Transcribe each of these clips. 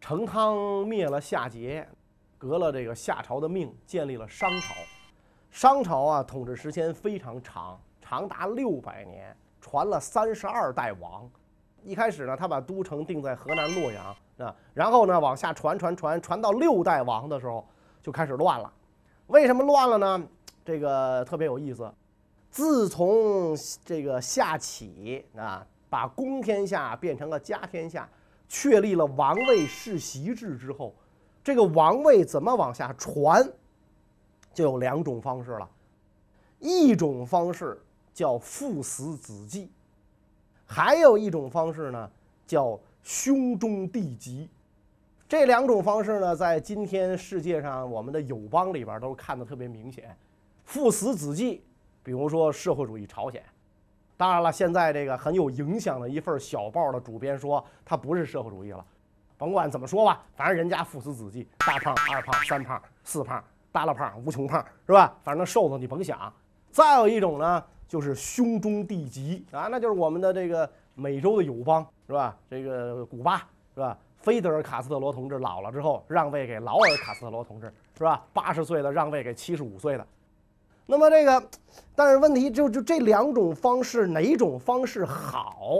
成汤灭了夏桀，革了这个夏朝的命，建立了商朝。商朝啊，统治时间非常长，长达六百年，传了三十二代王。一开始呢，他把都城定在河南洛阳啊，然后呢，往下传传传传到六代王的时候，就开始乱了。为什么乱了呢？这个特别有意思。自从这个夏启啊，把公天下变成了家天下。确立了王位世袭制之后，这个王位怎么往下传，就有两种方式了。一种方式叫父死子继，还有一种方式呢叫胸中弟及。这两种方式呢，在今天世界上我们的友邦里边都看得特别明显。父死子继，比如说社会主义朝鲜。当然了，现在这个很有影响的一份小报的主编说，他不是社会主义了。甭管怎么说吧，反正人家父死子继，大胖、二胖、三胖、四胖、大了胖、无穷胖，是吧？反正瘦子你甭想。再有一种呢，就是胸中弟及啊，那就是我们的这个美洲的友邦，是吧？这个古巴，是吧？菲德尔·卡斯特罗同志老了之后，让位给劳尔·卡斯特罗同志，是吧？八十岁的让位给七十五岁的。那么这个，但是问题就就这两种方式哪种方式好？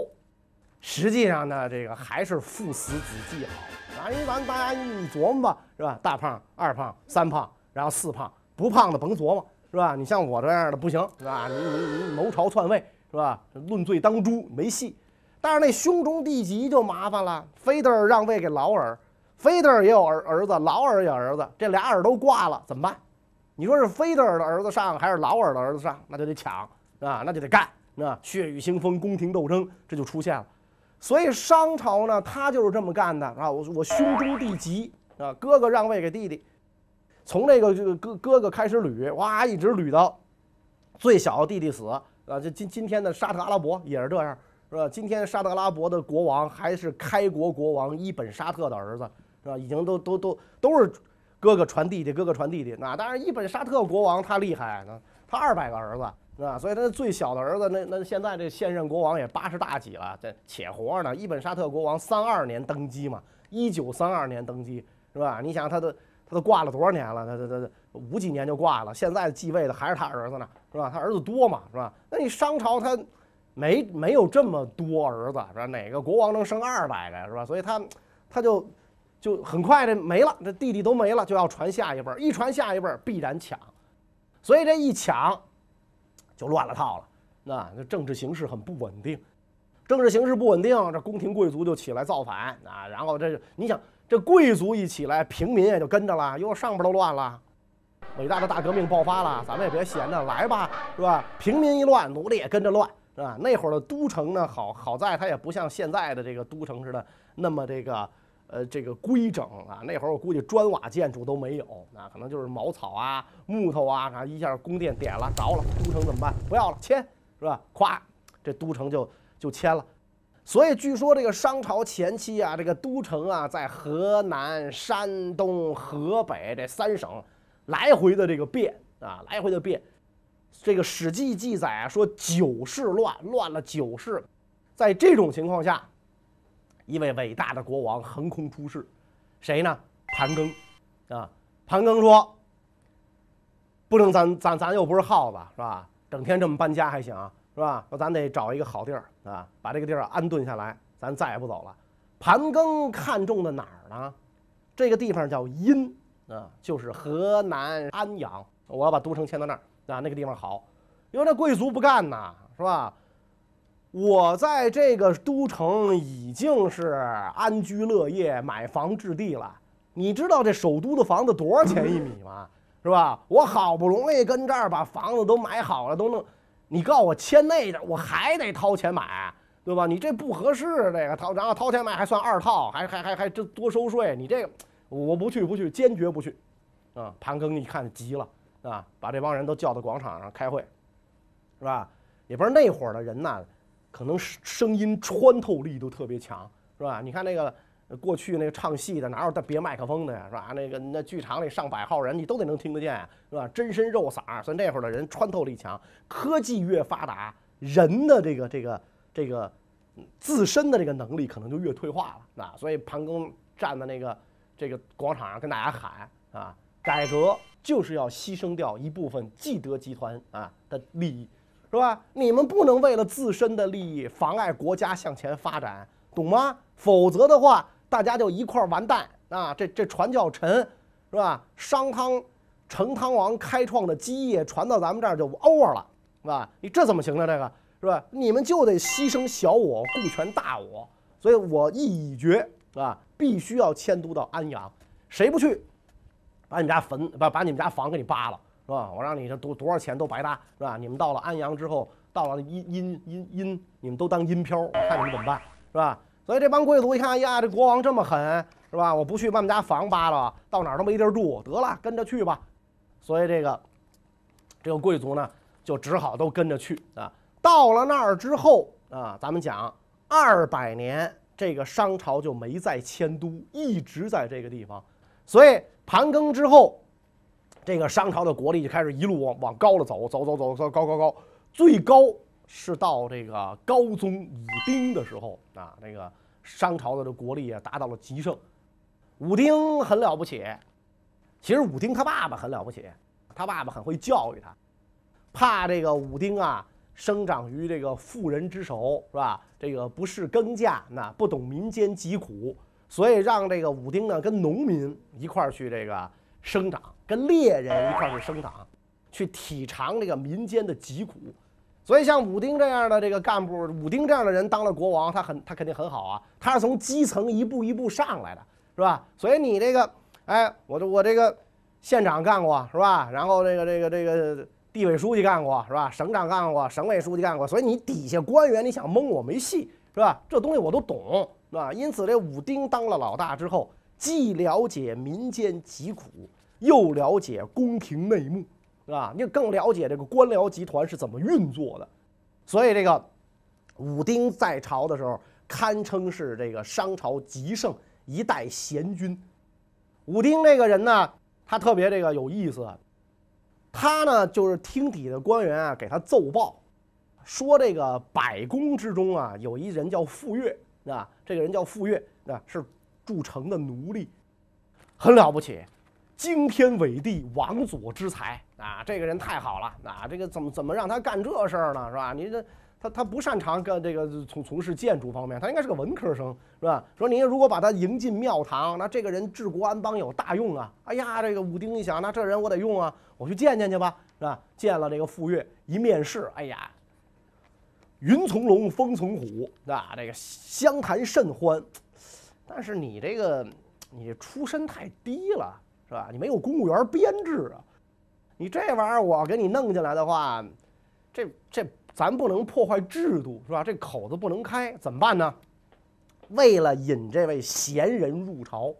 实际上呢，这个还是父死子继好。啊，因为咱大家你琢磨吧，是吧？大胖、二胖、三胖，然后四胖，不胖的甭琢磨，是吧？你像我这样的不行，是吧？你你你谋朝篡位，是吧？论罪当诛没戏。但是那兄终弟及就麻烦了，菲德尔让位给劳尔，菲德尔也有儿儿子，劳尔也儿子，这俩儿都挂了，怎么办？你说是菲德尔的儿子上还是劳尔的儿子上，那就得抢啊，那就得干啊，血雨腥风，宫廷斗争这就出现了。所以商朝呢，他就是这么干的啊。我我兄终弟及啊，哥哥让位给弟弟，从这个这个哥哥哥开始捋，哇，一直捋到最小弟弟死啊。就今今天的沙特阿拉伯也是这样，是吧？今天沙特阿拉伯的国王还是开国国王伊本沙特的儿子，是吧？已经都都都都是。哥哥传弟弟，哥哥传弟弟，那当然，伊本沙特国王他厉害，那他二百个儿子，是吧？所以他最小的儿子，那那现在这现任国王也八十大几了，这且活呢。伊本沙特国王三二年登基嘛，一九三二年登基，是吧？你想他都他都挂了多少年了？他他他五几年就挂了，现在继位的还是他儿子呢，是吧？他儿子多嘛，是吧？那你商朝他没没有这么多儿子，是吧？哪个国王能生二百个，是吧？所以他他就。就很快的没了，这弟弟都没了，就要传下一辈儿，一传下一辈儿必然抢，所以这一抢就乱了套了。那这政治形势很不稳定，政治形势不稳定，这宫廷贵族就起来造反啊。然后这你想，这贵族一起来，平民也就跟着了，哟，上边都乱了，伟大的大革命爆发了，咱们也别闲着，来吧，是吧？平民一乱，奴隶也跟着乱，是吧？那会儿的都城呢，好好在它也不像现在的这个都城似的那么这个。呃，这个规整啊，那会儿我估计砖瓦建筑都没有，那可能就是茅草啊、木头啊，啊，一下宫殿点了着了，都城怎么办？不要了，迁是吧？咵，这都城就就迁了。所以据说这个商朝前期啊，这个都城啊，在河南、山东、河北这三省来回的这个变啊，来回的变。这个《史记》记载啊，说九世乱，乱了九世。在这种情况下。一位伟大的国王横空出世，谁呢？盘庚，啊，盘庚说：“不能，咱咱咱又不是耗子，是吧？整天这么搬家还行，是吧？说咱得找一个好地儿啊，把这个地儿安顿下来，咱再也不走了。”盘庚看中的哪儿呢？这个地方叫阴啊，就是河南安阳。我要把都城迁到那儿啊，那个地方好，因为那贵族不干呐，是吧？我在这个都城已经是安居乐业、买房置地了。你知道这首都的房子多少钱一米吗？是吧？我好不容易跟这儿把房子都买好了，都能，你告诉我迁那边，我还得掏钱买，对吧？你这不合适，这个掏，然后掏钱买还算二套，还还还还这多收税，你这个我不去，不去，坚决不去。啊，盘庚一看急了，啊，把这帮人都叫到广场上开会，是吧？也不知道那会儿的人呢。可能声音穿透力都特别强，是吧？你看那个过去那个唱戏的哪有带别麦克风的呀，是吧？那个那剧场里上百号人，你都得能听得见，是吧？真身肉嗓，所以那会儿的人穿透力强。科技越发达，人的这个这个这个自身的这个能力可能就越退化了啊。所以盘庚站在那个这个广场上跟大家喊啊，改革就是要牺牲掉一部分既得集团啊的利益，是吧？你们不能为了自身的利益妨碍国家向前发展，懂吗？否则的话。大家就一块儿完蛋啊！这这船叫沉，是吧？商汤、成汤王开创的基业传到咱们这儿就 over 了，是吧？你这怎么行呢？这个是吧？你们就得牺牲小我，顾全大我。所以我意已决，是吧？必须要迁都到安阳。谁不去，把你们家坟把把你们家房给你扒了，是吧？我让你这多多少钱都白搭，是吧？你们到了安阳之后，到了阴阴阴阴，你们都当阴漂，我看你们怎么办，是吧？所以这帮贵族一看，哎呀，这国王这么狠，是吧？我不去把我们家房扒了，到哪儿都没地儿住，得了，跟着去吧。所以这个这个贵族呢，就只好都跟着去啊。到了那儿之后啊，咱们讲二百年，这个商朝就没再迁都，一直在这个地方。所以盘庚之后，这个商朝的国力就开始一路往往高了走，走走走走高高高，最高是到这个高宗武丁的时候啊，那个。商朝的这国力啊达到了极盛，武丁很了不起。其实武丁他爸爸很了不起，他爸爸很会教育他，怕这个武丁啊生长于这个妇人之手，是吧？这个不是耕稼，那不懂民间疾苦，所以让这个武丁呢跟农民一块儿去这个生长，跟猎人一块儿去生长，去体尝这个民间的疾苦。所以像武丁这样的这个干部，武丁这样的人当了国王，他很他肯定很好啊。他是从基层一步一步上来的，是吧？所以你这个，哎，我这我这个县长干过，是吧？然后这个这个这个地委书记干过，是吧？省长干过，省委书记干过。所以你底下官员，你想蒙我没戏，是吧？这东西我都懂，啊？因此这武丁当了老大之后，既了解民间疾苦，又了解宫廷内幕。是吧？你更了解这个官僚集团是怎么运作的，所以这个武丁在朝的时候，堪称是这个商朝极盛一代贤君。武丁这个人呢，他特别这个有意思，他呢就是听底的官员啊给他奏报，说这个百宫之中啊有一人叫傅说，啊，这个人叫傅说，啊，是筑城的奴隶，很了不起。惊天伟地，王佐之才啊！这个人太好了啊！这个怎么怎么让他干这事儿呢？是吧？你这他他不擅长干这个从从事建筑方面，他应该是个文科生，是吧？说您如果把他迎进庙堂，那这个人治国安邦有大用啊！哎呀，这个武丁一想，那这人我得用啊，我去见见去吧，是吧？见了这个傅说，一面试，哎呀，云从龙，风从虎，啊，这个相谈甚欢。但是你这个你出身太低了。是吧？你没有公务员编制啊，你这玩意儿我给你弄进来的话，这这咱不能破坏制度，是吧？这口子不能开，怎么办呢？为了引这位贤人入朝，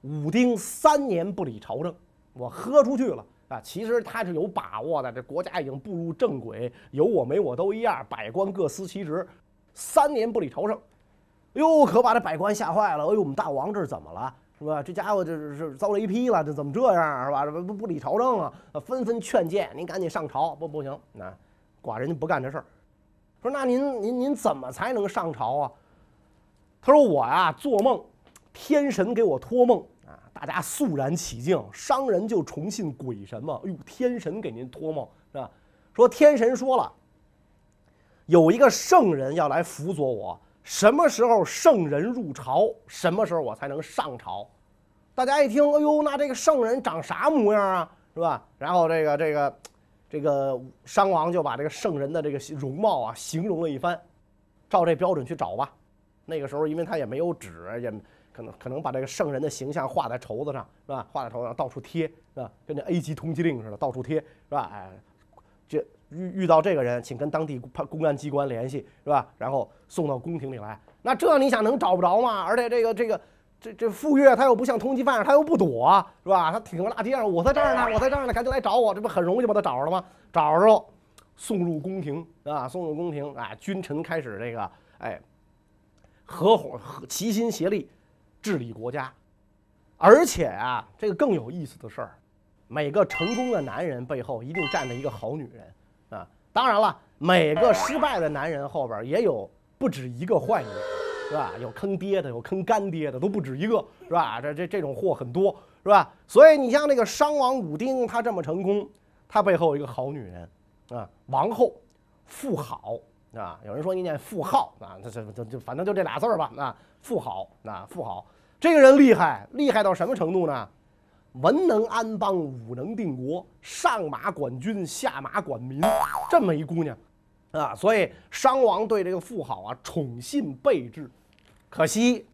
武丁三年不理朝政，我喝出去了啊！其实他是有把握的，这国家已经步入正轨，有我没我都一样，百官各司其职，三年不理朝政，哟，可把这百官吓坏了。哎呦，我们大王这是怎么了？是吧？这家伙这是是遭雷劈了，这怎么这样是吧？不不不理朝政啊，纷纷劝谏您赶紧上朝。不不行，那寡人就不干这事儿。说那您您您怎么才能上朝啊？他说我呀做梦，天神给我托梦，大家肃然起敬，商人就崇信鬼神嘛。哎呦，天神给您托梦是吧？说天神说了，有一个圣人要来辅佐我。什么时候圣人入朝，什么时候我才能上朝？大家一听，哎呦，那这个圣人长啥模样啊？是吧？然后这个这个这个商王就把这个圣人的这个容貌啊形容了一番，照这标准去找吧。那个时候，因为他也没有纸，也可能可能把这个圣人的形象画在绸子上，是吧？画在绸子上到处贴，是吧？跟那 A 级通缉令似的，到处贴，是吧？哎，这。遇遇到这个人，请跟当地公安机关联系，是吧？然后送到宫廷里来。那这你想能找不着吗？而且这个这个这这傅说他又不像通缉犯，他又不躲，是吧？他挺个大街上，我在这儿呢，我在这儿呢，赶紧来找我，这不很容易把他找着了吗？找着了，送入宫廷啊，送入宫廷啊，君臣开始这个哎合伙齐心协力，治理国家。而且啊，这个更有意思的事儿，每个成功的男人背后一定站着一个好女人啊。当然了，每个失败的男人后边也有不止一个坏女人，是吧？有坑爹的，有坑干爹的，都不止一个，是吧？这这这种货很多，是吧？所以你像那个商王武丁，他这么成功，他背后有一个好女人啊，王后妇好啊。有人说你念妇好啊，这这这就反正就这俩字儿吧啊，妇好啊，妇好。这个人厉害，厉害到什么程度呢？文能安邦，武能定国，上马管军，下马管民，这么一姑娘，啊，所以商王对这个妇好啊宠信备至。可惜，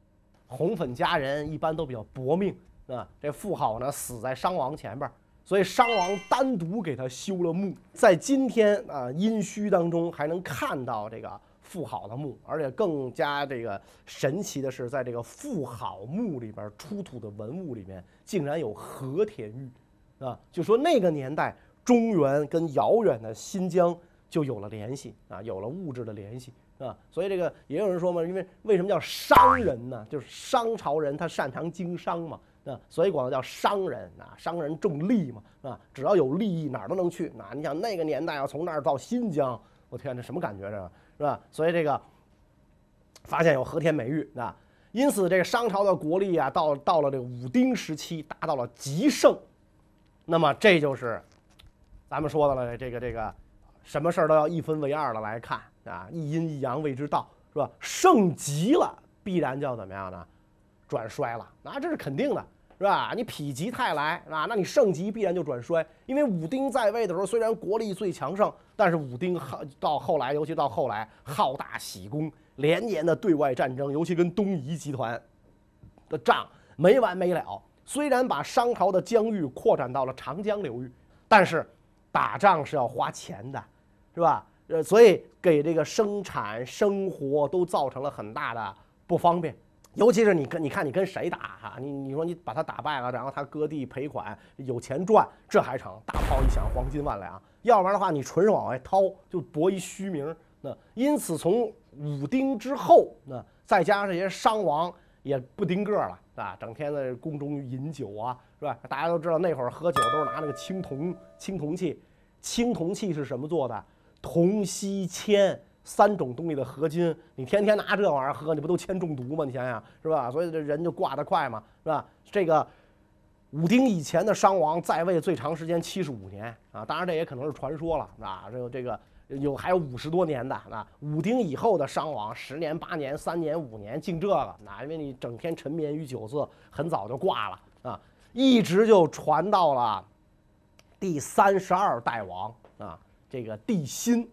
红粉佳人一般都比较薄命啊。这妇好呢死在商王前边，所以商王单独给他修了墓，在今天啊殷墟当中还能看到这个。妇好的墓，而且更加这个神奇的是，在这个妇好墓里边出土的文物里面，竟然有和田玉，啊，就说那个年代中原跟遥远的新疆就有了联系啊，有了物质的联系啊，所以这个也有人说嘛，因为为什么叫商人呢？就是商朝人他擅长经商嘛，啊，所以管他叫商人啊，商人重利嘛，啊，只要有利益哪儿都能去。啊你想那个年代要从那儿到新疆，我天，这什么感觉这？是吧？所以这个发现有和田美玉啊，因此这个商朝的国力啊，到到了这个武丁时期达到了极盛。那么这就是咱们说的了，这个这个什么事儿都要一分为二的来看啊，一阴一阳谓之道，是吧？盛极了，必然就要怎么样呢？转衰了，那这是肯定的。是吧？你否极泰来，啊，那你盛极必然就转衰。因为武丁在位的时候，虽然国力最强盛，但是武丁好到后来，尤其到后来好大喜功，连年的对外战争，尤其跟东夷集团的仗没完没了。虽然把商朝的疆域扩展到了长江流域，但是打仗是要花钱的，是吧？呃，所以给这个生产生活都造成了很大的不方便。尤其是你跟你看你跟谁打哈，你你说你把他打败了，然后他割地赔款有钱赚，这还成？大炮一响，黄金万两。要不然的话，你纯是往外掏，就博一虚名。那因此从武丁之后，那再加上这些商王也不丁个了，啊，整天在宫中饮酒啊，是吧？大家都知道那会儿喝酒都是拿那个青铜青铜器，青铜器是什么做的？铜、锡、铅。三种东西的合金，你天天拿这玩意儿喝，你不都铅中毒吗？你想想是吧？所以这人就挂得快嘛，是吧？这个武丁以前的商王在位最长时间七十五年啊，当然这也可能是传说了啊。这个这个有还有五十多年的啊。武丁以后的商王十年八年三年五年净这个，那因为你整天沉湎于酒色，很早就挂了啊，一直就传到了第三十二代王啊，这个帝辛。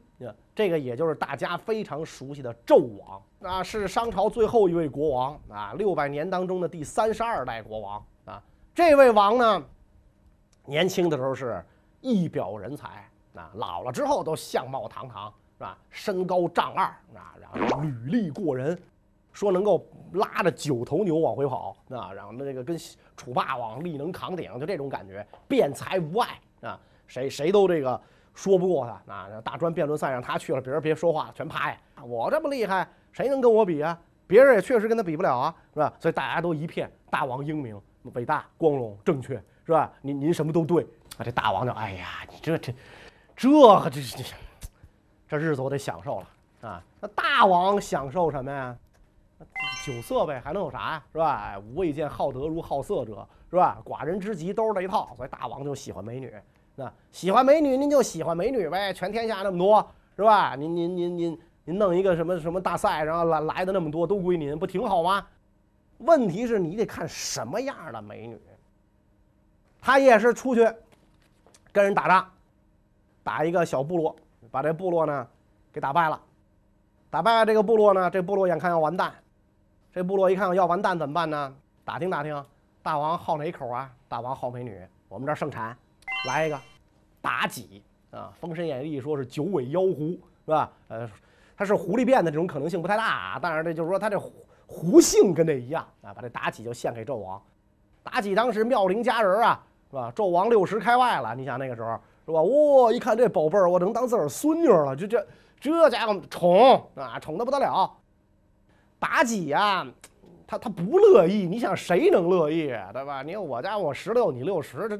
这个也就是大家非常熟悉的纣王，啊，是商朝最后一位国王啊，六百年当中的第三十二代国王啊。这位王呢，年轻的时候是一表人才啊，老了之后都相貌堂堂，是吧？身高丈二啊，然后履历过人，说能够拉着九头牛往回跑啊，然后那个跟楚霸王力能扛鼎，就这种感觉，辩才无碍啊，谁谁都这个。说不过他啊！大专辩论赛让他去了，别人别说话，全趴下。我这么厉害，谁能跟我比啊？别人也确实跟他比不了啊，是吧？所以大家都一片大王英明、伟大、光荣、正确，是吧？您您什么都对啊！这大王就哎呀，你这这这这这这日子我得享受了啊！那大王享受什么呀？酒色呗，还能有啥呀？是吧？无未见好德如好色者，是吧？寡人之极都是那一套，所以大王就喜欢美女。那喜欢美女，您就喜欢美女呗。全天下那么多，是吧？您您您您您弄一个什么什么大赛，然后来来的那么多都归您，不挺好吗？问题是你得看什么样的美女。他也是出去跟人打仗，打一个小部落，把这部落呢给打败了。打败了这个部落呢，这部落眼看要完蛋。这部落一看要完蛋怎么办呢？打听打听，大王好哪口啊？大王好美女，我们这儿盛产。来一个，妲己啊，《封神演义》说是九尾妖狐，是吧？呃，它是狐狸变的这种可能性不太大啊。当然，这就是说它这狐狐性跟这一样啊。把这妲己就献给纣王。妲己当时妙龄佳人啊，是吧？纣王六十开外了，你想那个时候是吧？哇，一看这宝贝儿，我能当自个儿孙女了，就这这家伙宠啊，宠的不得了。妲己呀，他他不乐意，你想谁能乐意，对吧？你看我家我十六，你六十，这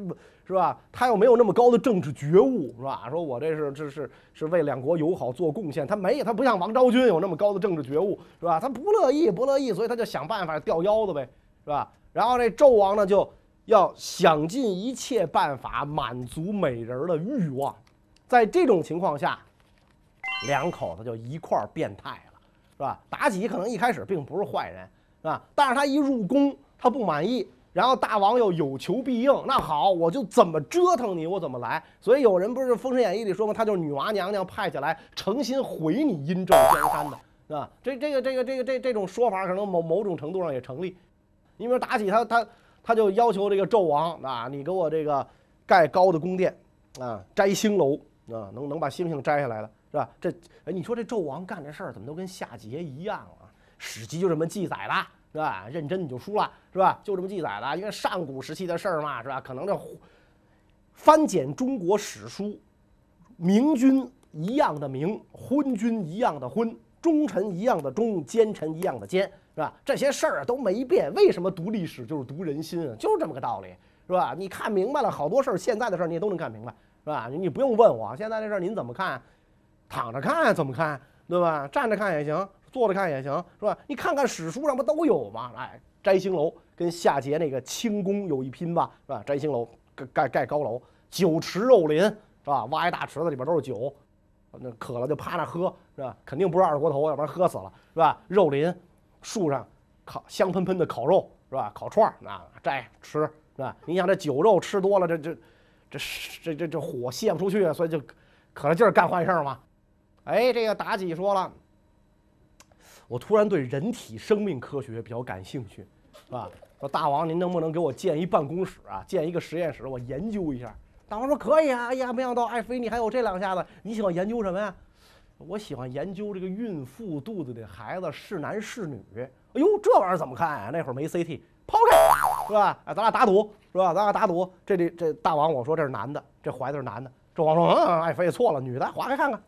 是吧？他又没有那么高的政治觉悟，是吧？说我这是这是是为两国友好做贡献，他没，他不像王昭君有那么高的政治觉悟，是吧？他不乐意，不乐意，所以他就想办法吊腰子呗，是吧？然后这纣王呢，就要想尽一切办法满足美人的欲望，在这种情况下，两口子就一块儿变态了。是吧？妲己可能一开始并不是坏人，啊？但是他一入宫，他不满意，然后大王又有求必应，那好，我就怎么折腾你，我怎么来。所以有人不是《封神演义》里说吗？他就是女娲娘娘派下来，诚心毁你殷纣江山的，是吧？这这个这个这个这这种说法，可能某某种程度上也成立。你比如妲己她她她就要求这个纣王啊，你给我这个盖高的宫殿啊，摘星楼啊，能能把星星摘下来的。是吧？这哎，你说这纣王干这事儿怎么都跟夏桀一样啊？《史记》就这么记载的，是吧？认真你就输了，是吧？就这么记载的，因为上古时期的事儿嘛，是吧？可能这翻检中国史书，明君一样的明，昏君一样的昏，忠臣一样的忠，奸臣一样的奸，是吧？这些事儿都没变。为什么读历史就是读人心啊？就是这么个道理，是吧？你看明白了，好多事儿，现在的事儿你也都能看明白，是吧？你不用问我，现在这事儿您怎么看？躺着看怎么看，对吧？站着看也行，坐着看也行，是吧？你看看史书上不都有吗？哎，摘星楼跟夏桀那个清宫有一拼吧，是吧？摘星楼盖盖盖高楼，酒池肉林，是吧？挖一大池子里边都是酒，那渴了就趴那喝，是吧？肯定不是二锅头，要不然喝死了，是吧？肉林，树上烤香喷喷的烤肉，是吧？烤串儿啊，摘吃，是吧？你想这酒肉吃多了，这这这这这这火泄不出去，所以就可着劲儿干坏事嘛。哎，这个妲己说了，我突然对人体生命科学比较感兴趣，是吧？说大王，您能不能给我建一办公室啊，建一个实验室，我研究一下？大王说可以啊。哎呀，没想到爱妃你还有这两下子，你喜欢研究什么呀？我喜欢研究这个孕妇肚子里的孩子是男是女。哎呦，这玩意儿怎么看啊？那会儿没 CT，抛开，是吧？哎，咱俩打赌，是吧？咱俩打赌，这里这大王我说这是男的，这怀的是男的。纣王说，嗯，爱妃错了，女的，划开看看。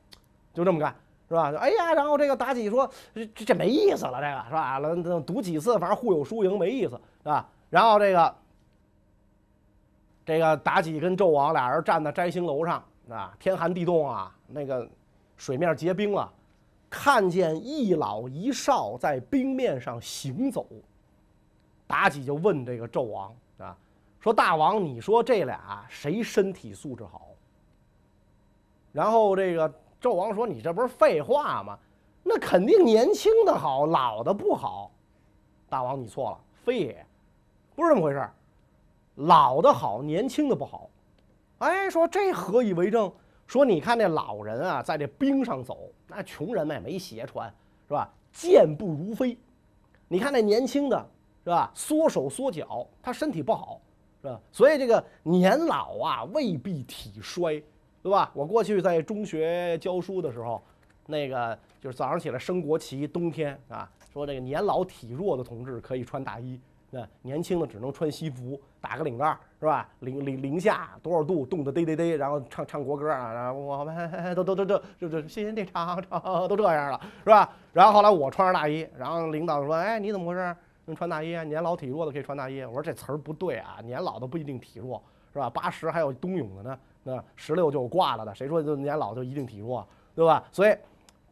就这么干是吧？哎呀，然后这个妲己说这这没意思了，这个是吧？了赌几次，反正互有输赢，没意思是吧？然后这个这个妲己跟纣王俩人站在摘星楼上啊，天寒地冻啊，那个水面结冰了，看见一老一少在冰面上行走，妲己就问这个纣王啊，说大王，你说这俩谁身体素质好？然后这个。纣王说：“你这不是废话吗？那肯定年轻的好，老的不好。”大王，你错了，非也，不是这么回事。老的好，年轻的不好。哎，说这何以为证？说你看那老人啊，在这冰上走，那穷人们也没鞋穿，是吧？健步如飞。你看那年轻的，是吧？缩手缩脚，他身体不好，是吧？所以这个年老啊，未必体衰。对吧？我过去在中学教书的时候，那个就是早上起来升国旗，冬天啊，说这个年老体弱的同志可以穿大衣，那年轻的只能穿西服，打个领带，是吧？零零零下多少度，冻得嘚嘚嘚，然后唱唱国歌啊，然后我们都都都都就就谢谢你唱唱，都这样了，是吧？然后后来我穿着大衣，然后领导说，哎，你怎么回事？能穿大衣啊？年老体弱的可以穿大衣。我说这词儿不对啊，年老的不一定体弱，是吧？八十还有冬泳的呢。那十六就挂了的，谁说就年老就一定体弱，对吧？所以，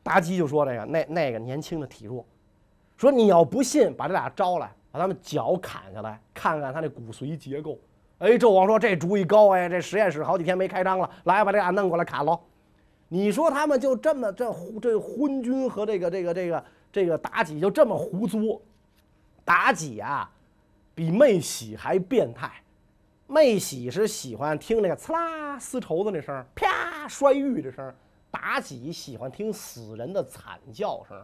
妲己就说这个那那个年轻的体弱，说你要不信，把这俩招来，把他们脚砍下来，看看他那骨髓结构。哎，纣王说这主意高哎，这实验室好几天没开张了，来把这俩弄过来砍喽。你说他们就这么这这昏君和这个这个这个这个妲己就这么胡作，妲己啊，比妹喜还变态。妹喜是喜欢听那个刺啦丝绸子那声，啪摔玉这声。妲己喜欢听死人的惨叫声，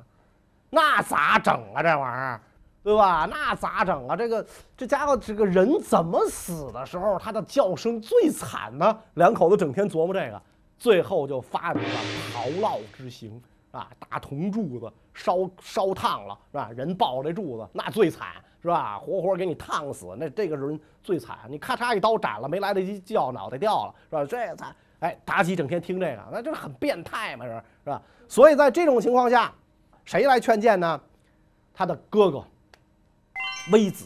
那咋整啊？这玩意儿，对吧？那咋整啊？这个这家伙这个人怎么死的时候，他的叫声最惨呢？两口子整天琢磨这个，最后就发明了炮烙之刑啊，大铜柱子烧烧烫了，是吧？人抱这柱子，那最惨。是吧？活活给你烫死，那这个人最惨。你咔嚓一刀斩了，没来得及叫，脑袋掉了，是吧？这惨哎，妲己整天听这个，那就是很变态嘛，是是吧？所以在这种情况下，谁来劝谏呢？他的哥哥微子，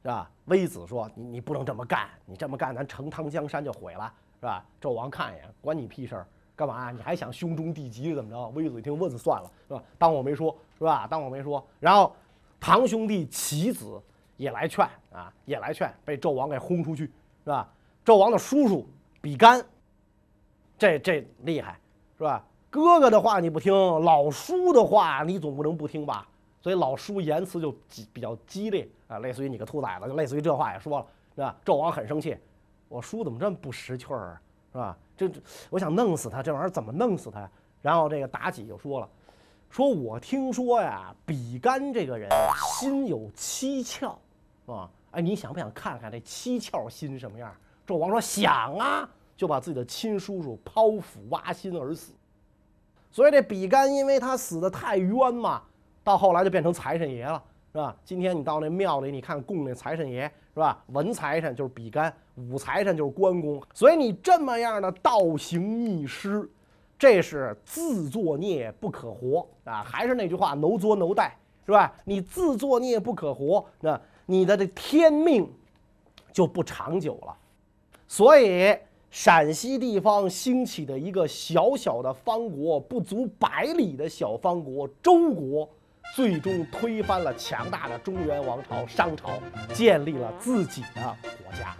是吧？微子说：“你你不能这么干，你这么干，咱成汤江山就毁了，是吧？”纣王看一眼，管你屁事儿，干嘛？你还想兄终弟及怎么着？微子一听，问算了，是吧？当我没说，是吧？当我没说。然后，堂兄弟棋子也来劝啊，也来劝，被纣王给轰出去，是吧？纣王的叔叔比干，这这厉害，是吧？哥哥的话你不听，老叔的话你总不能不听吧？所以老叔言辞就比较激烈啊，类似于你个兔崽子，就类似于这话也说了，是吧？纣王很生气，我叔怎么这么不识趣儿啊，是吧？这我想弄死他，这玩意儿怎么弄死他？然后这个妲己就说了，说我听说呀，比干这个人心有七窍，啊，哎，你想不想看看这七窍心什么样？纣王说想啊，就把自己的亲叔叔剖腹挖心而死。所以这比干因为他死的太冤嘛。到后来就变成财神爷了，是吧？今天你到那庙里，你看供那财神爷，是吧？文财神就是比干，武财神就是关公。所以你这么样的倒行逆施，这是自作孽不可活啊！还是那句话，no 作 no 带，是吧？你自作孽不可活，那你的这天命就不长久了。所以陕西地方兴起的一个小小的方国，不足百里的小方国——周国。最终推翻了强大的中原王朝商朝，建立了自己的国家。